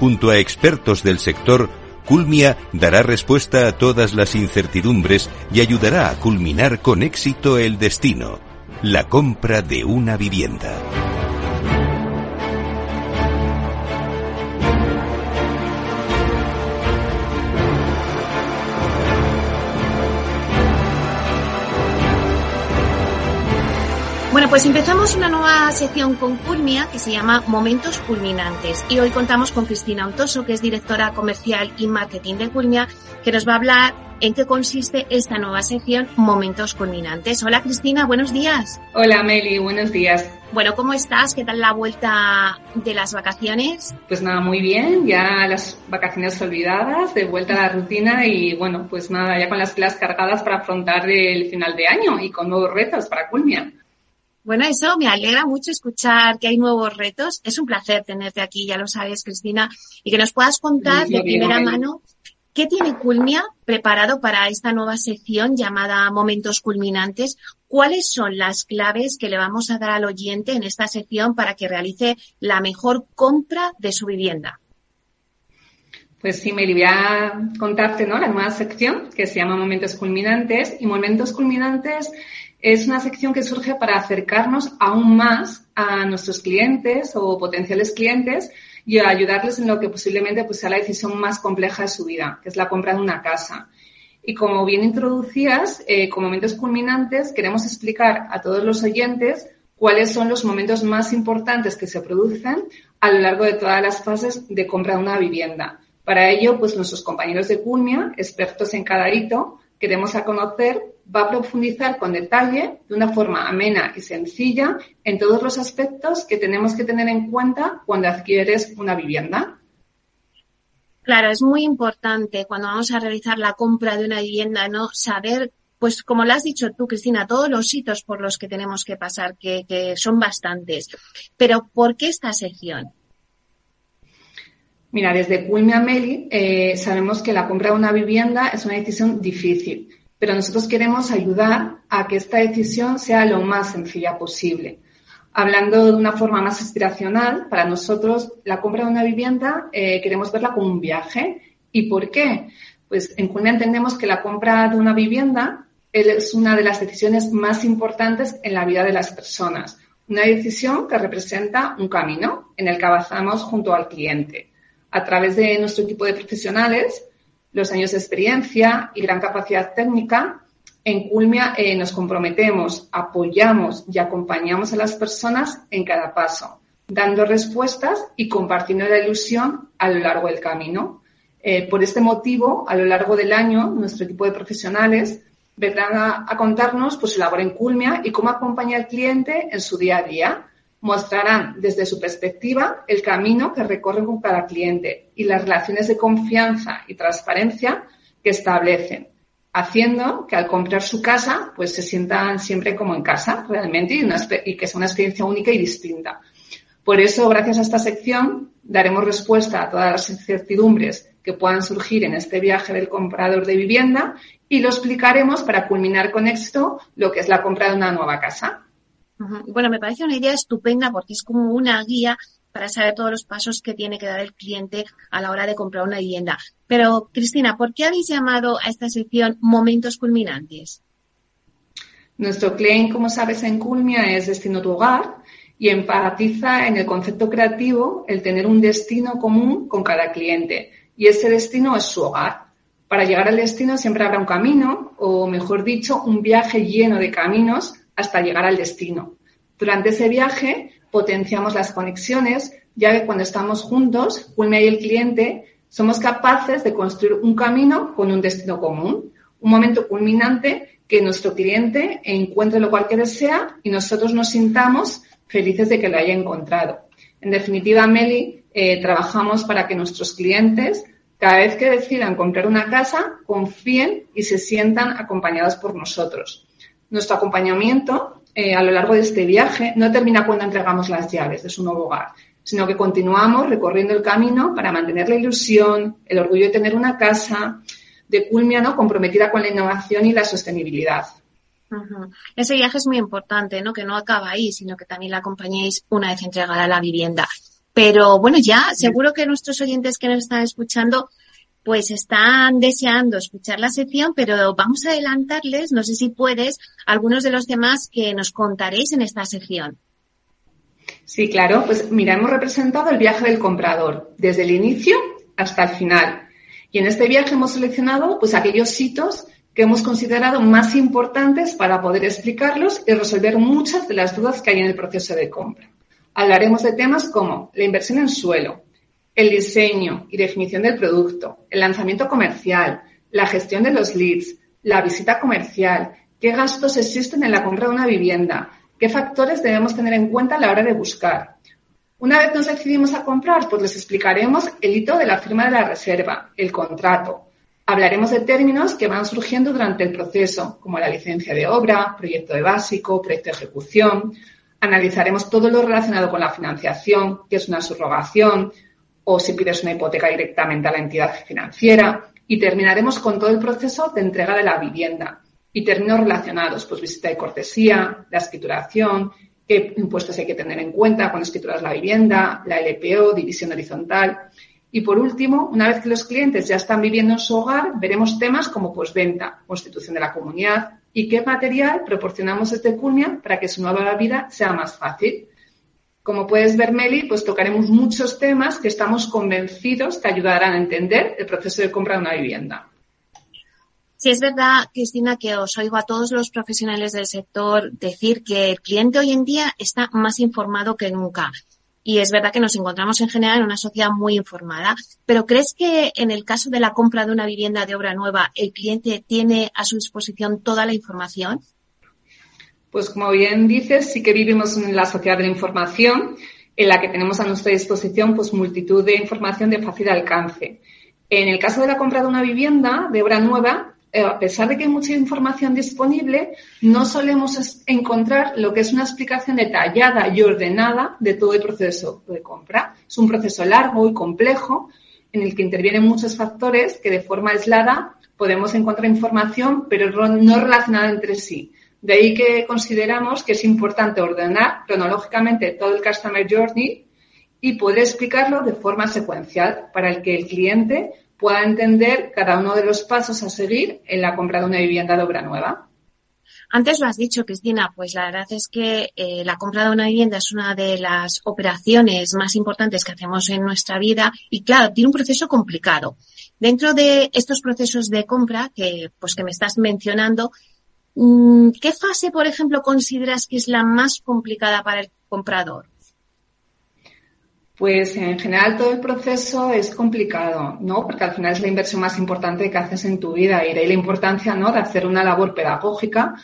Junto a expertos del sector, Culmia dará respuesta a todas las incertidumbres y ayudará a culminar con éxito el destino, la compra de una vivienda. Pues empezamos una nueva sección con Culmia que se llama Momentos Culminantes. Y hoy contamos con Cristina Ontoso, que es directora comercial y marketing de Culmia, que nos va a hablar en qué consiste esta nueva sección Momentos Culminantes. Hola Cristina, buenos días. Hola Meli, buenos días. Bueno, ¿cómo estás? ¿Qué tal la vuelta de las vacaciones? Pues nada, muy bien, ya las vacaciones olvidadas, de vuelta a la rutina y bueno, pues nada, ya con las pilas cargadas para afrontar el final de año y con nuevos retos para Culmia. Bueno, eso me alegra mucho escuchar que hay nuevos retos. Es un placer tenerte aquí, ya lo sabes, Cristina, y que nos puedas contar de primera mano qué tiene Culmia preparado para esta nueva sección llamada Momentos Culminantes. ¿Cuáles son las claves que le vamos a dar al oyente en esta sección para que realice la mejor compra de su vivienda? Pues sí, me voy a contarte, ¿no? La nueva sección que se llama Momentos Culminantes y Momentos Culminantes es una sección que surge para acercarnos aún más a nuestros clientes o potenciales clientes y ayudarles en lo que posiblemente pues, sea la decisión más compleja de su vida, que es la compra de una casa. Y como bien introducías, eh, con momentos culminantes, queremos explicar a todos los oyentes cuáles son los momentos más importantes que se producen a lo largo de todas las fases de compra de una vivienda. Para ello, pues nuestros compañeros de Culmia, expertos en cada hito, queremos a conocer va a profundizar con detalle, de una forma amena y sencilla, en todos los aspectos que tenemos que tener en cuenta cuando adquieres una vivienda. Claro, es muy importante cuando vamos a realizar la compra de una vivienda, ¿no? Saber, pues como lo has dicho tú, Cristina, todos los hitos por los que tenemos que pasar, que, son bastantes. Pero, ¿por qué esta sección? Mira, desde Culmia Meli eh, sabemos que la compra de una vivienda es una decisión difícil pero nosotros queremos ayudar a que esta decisión sea lo más sencilla posible. Hablando de una forma más aspiracional, para nosotros la compra de una vivienda eh, queremos verla como un viaje. ¿Y por qué? Pues en Culmia entendemos que la compra de una vivienda es una de las decisiones más importantes en la vida de las personas. Una decisión que representa un camino en el que avanzamos junto al cliente. A través de nuestro equipo de profesionales, los años de experiencia y gran capacidad técnica, en Culmia eh, nos comprometemos, apoyamos y acompañamos a las personas en cada paso, dando respuestas y compartiendo la ilusión a lo largo del camino. Eh, por este motivo, a lo largo del año, nuestro equipo de profesionales vendrán a, contarnos pues, su labor en Culmia y cómo acompaña al cliente en su día a día, mostrarán desde su perspectiva el camino que recorren con cada cliente y las relaciones de confianza y transparencia que establecen, haciendo que al comprar su casa, pues se sientan siempre como en casa realmente y, que sea una experiencia única y distinta. Por eso, gracias a esta sección, daremos respuesta a todas las incertidumbres que puedan surgir en este viaje del comprador de vivienda y lo explicaremos para culminar con éxito lo que es la compra de una nueva casa. Bueno, me parece una idea estupenda porque es como una guía para saber todos los pasos que tiene que dar el cliente a la hora de comprar una vivienda. Pero, Cristina, ¿por qué habéis llamado a esta sección momentos culminantes? Nuestro claim, como sabes, en Culmia es Destino tu hogar y empatiza en el concepto creativo el tener un destino común con cada cliente. Y ese destino es su hogar. Para llegar al destino siempre habrá un camino, o mejor dicho, un viaje lleno de caminos hasta llegar al destino. Durante ese viaje potenciamos las conexiones, ya que cuando estamos juntos, Culmia y el cliente, somos capaces de construir un camino con un destino común, un momento culminante que nuestro cliente encuentre lo cual que desea y nosotros nos sintamos felices de que lo haya encontrado. En definitiva, Meli, eh, trabajamos para que nuestros clientes, cada vez que decidan comprar una casa, confíen y se sientan acompañados por nosotros. Nuestro acompañamiento eh, a lo largo de este viaje no termina cuando entregamos las llaves de su nuevo hogar, sino que continuamos recorriendo el camino para mantener la ilusión, el orgullo de tener una casa, de Culmia, ¿no? Comprometida con la innovación y la sostenibilidad. Ese viaje es muy importante, ¿no? Que no acaba ahí, sino que también la acompañéis una vez entregada la vivienda. Pero bueno, ya seguro que nuestros oyentes que nos están escuchando pues están deseando escuchar la sección, pero vamos a adelantarles, no sé si puedes, algunos de los temas que nos contaréis en esta sección. Sí, claro. Pues mira, hemos representado el viaje del comprador, desde el inicio hasta el final. Y en este viaje hemos seleccionado pues aquellos hitos que hemos considerado más importantes para poder explicarlos y resolver muchas de las dudas que hay en el proceso de compra. Hablaremos de temas como la inversión en suelo, el diseño y definición del producto, el lanzamiento comercial, la gestión de los leads, la visita comercial, qué gastos existen en la compra de una vivienda, qué factores debemos tener en cuenta a la hora de buscar. Una vez nos decidimos a comprar, pues les explicaremos el hito de la firma de la reserva, el contrato. Hablaremos de términos que van surgiendo durante el proceso, como la licencia de obra, proyecto de básico, proyecto de ejecución. Analizaremos todo lo relacionado con la financiación, que es una subrogación, o si pides una hipoteca directamente a la entidad financiera. Y terminaremos con todo el proceso de entrega de la vivienda, y términos relacionados, pues visita de cortesía, la escrituración, qué impuestos hay que tener en cuenta cuando escrituras la vivienda, la LPO, división horizontal. Y por último, una vez que los clientes ya están viviendo en su hogar, veremos temas como postventa, constitución de la comunidad y qué material proporcionamos desde Culmia para que su nueva vida sea más fácil. Como puedes ver, Meli, pues tocaremos muchos temas que estamos convencidos te ayudarán a entender el proceso de compra de una vivienda. Sí, es verdad, Cristina, que os oigo a todos los profesionales del sector decir que el cliente hoy en día está más informado que nunca. Y es verdad que nos encontramos en general en una sociedad muy informada. Pero ¿crees que en el caso de la compra de una vivienda de obra nueva, el cliente tiene a su disposición toda la información? Pues como bien dices, sí que vivimos en la sociedad de la información, en la que tenemos a nuestra disposición pues multitud de información de fácil alcance. En el caso de la compra de una vivienda de obra nueva, eh, a pesar de que hay mucha información disponible, no solemos encontrar lo que es una explicación detallada y ordenada de todo el proceso de compra. Es un proceso largo y complejo en el que intervienen muchos factores que de forma aislada podemos encontrar información, pero no relacionada entre sí. De ahí que consideramos que es importante ordenar cronológicamente todo el Customer Journey y poder explicarlo de forma secuencial para que el cliente pueda entender cada uno de los pasos a seguir en la compra de una vivienda de obra nueva. Antes lo has dicho, Cristina, pues la verdad es que eh, la compra de una vivienda es una de las operaciones más importantes que hacemos en nuestra vida y claro, tiene un proceso complicado. Dentro de estos procesos de compra que, pues que me estás mencionando, ¿qué fase, por ejemplo, consideras que es la más complicada para el comprador? Pues en general todo el proceso es complicado, ¿no? Porque al final es la inversión más importante que haces en tu vida y de ahí la importancia, ¿no? De hacer una labor pedagógica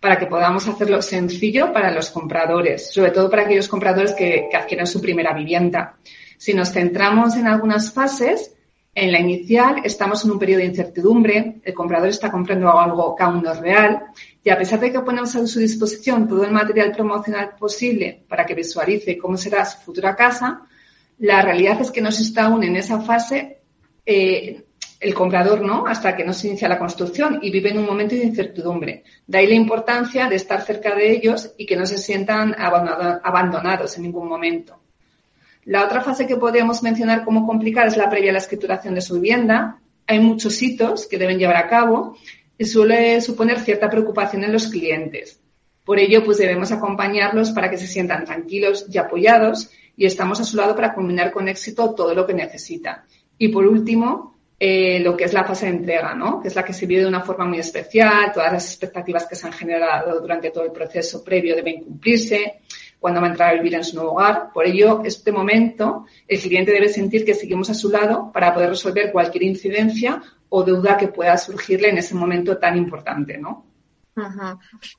para que podamos hacerlo sencillo para los compradores, sobre todo para aquellos compradores que, que adquieren su primera vivienda. Si nos centramos en algunas fases, en la inicial estamos en un periodo de incertidumbre, el comprador está comprando algo que aún no real y a pesar de que ponemos a su disposición todo el material promocional posible para que visualice cómo será su futura casa, la realidad es que no se está aún en esa fase eh, el comprador, ¿no? Hasta que no se inicia la construcción y vive en un momento de incertidumbre. De ahí la importancia de estar cerca de ellos y que no se sientan abandonados en ningún momento. La otra fase que podríamos mencionar como complicada es la previa a la escrituración de su vivienda. Hay muchos hitos que deben llevar a cabo y suele suponer cierta preocupación en los clientes. Por ello, pues debemos acompañarlos para que se sientan tranquilos y apoyados y estamos a su lado para culminar con éxito todo lo que necesita. Y por último, eh, lo que es la fase de entrega, ¿no? Que es la que se vive de una forma muy especial, todas las expectativas que se han generado durante todo el proceso previo deben cumplirse, cuando va a entrar a vivir en su nuevo hogar. Por ello, este momento, el cliente debe sentir que seguimos a su lado para poder resolver cualquier incidencia o duda que pueda surgirle en ese momento tan importante, ¿no?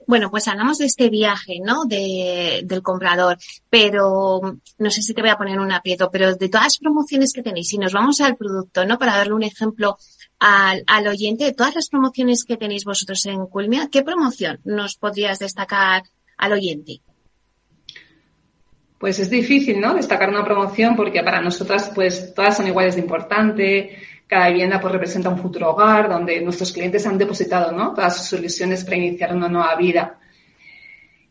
Bueno, pues hablamos de este viaje, ¿no? De, del comprador, pero no sé si te voy a poner un aprieto, pero de todas las promociones que tenéis, si nos vamos al producto, ¿no? Para darle un ejemplo al, al oyente, de todas las promociones que tenéis vosotros en Culmia, ¿qué promoción nos podrías destacar al oyente? Pues es difícil, ¿no? Destacar una promoción porque para nosotras, pues, todas son iguales de importante cada vivienda pues representa un futuro hogar donde nuestros clientes han depositado ¿no? todas sus ilusiones para iniciar una nueva vida.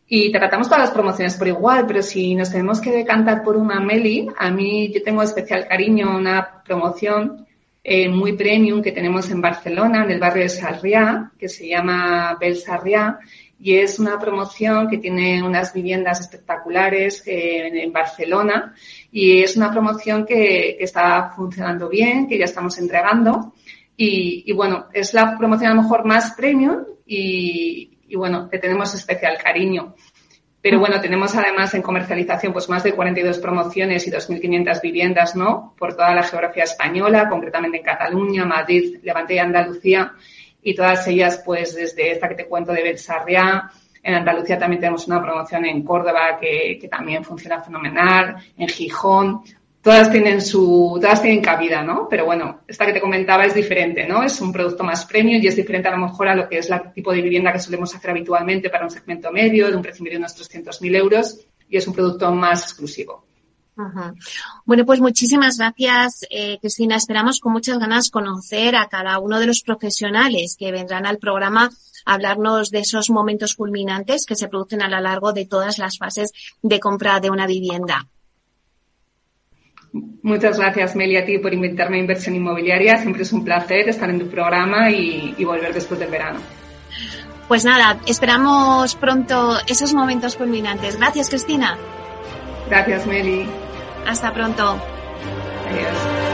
Y tratamos todas las promociones por igual, pero si nos tenemos que decantar por una Meli, a mí yo tengo especial cariño una promoción eh, muy premium que tenemos en Barcelona, en el barrio de Sarriá, que se llama Bel Sarriá, y es una promoción que tiene unas viviendas espectaculares eh, en Barcelona y es una promoción que, está funcionando bien, que ya estamos entregando y, bueno, es la promoción a lo mejor más premium y, y bueno, que tenemos especial cariño. Pero bueno, tenemos además en comercialización pues más de 42 promociones y 2.500 viviendas, ¿no? Por toda la geografía española, concretamente en Cataluña, Madrid, Levante y Andalucía y todas ellas, pues desde esta que te cuento de Belsarria, en Andalucía también tenemos una promoción en Córdoba que, que, también funciona fenomenal, en Gijón. Todas tienen su, todas tienen cabida, ¿no? Pero bueno, esta que te comentaba es diferente, ¿no? Es un producto más premium y es diferente a lo mejor a lo que es el tipo de vivienda que solemos hacer habitualmente para un segmento medio, de un precio medio de unos 300.000 euros y es un producto más exclusivo. Bueno, pues muchísimas gracias, eh, Cristina. Esperamos con muchas ganas conocer a cada uno de los profesionales que vendrán al programa a hablarnos de esos momentos culminantes que se producen a lo largo de todas las fases de compra de una vivienda. Muchas gracias, Meli, a ti por invitarme a inversión inmobiliaria. Siempre es un placer estar en tu programa y, y volver después del verano. Pues nada, esperamos pronto esos momentos culminantes. Gracias, Cristina. Gracias, Meli. Hasta pronto. Adiós.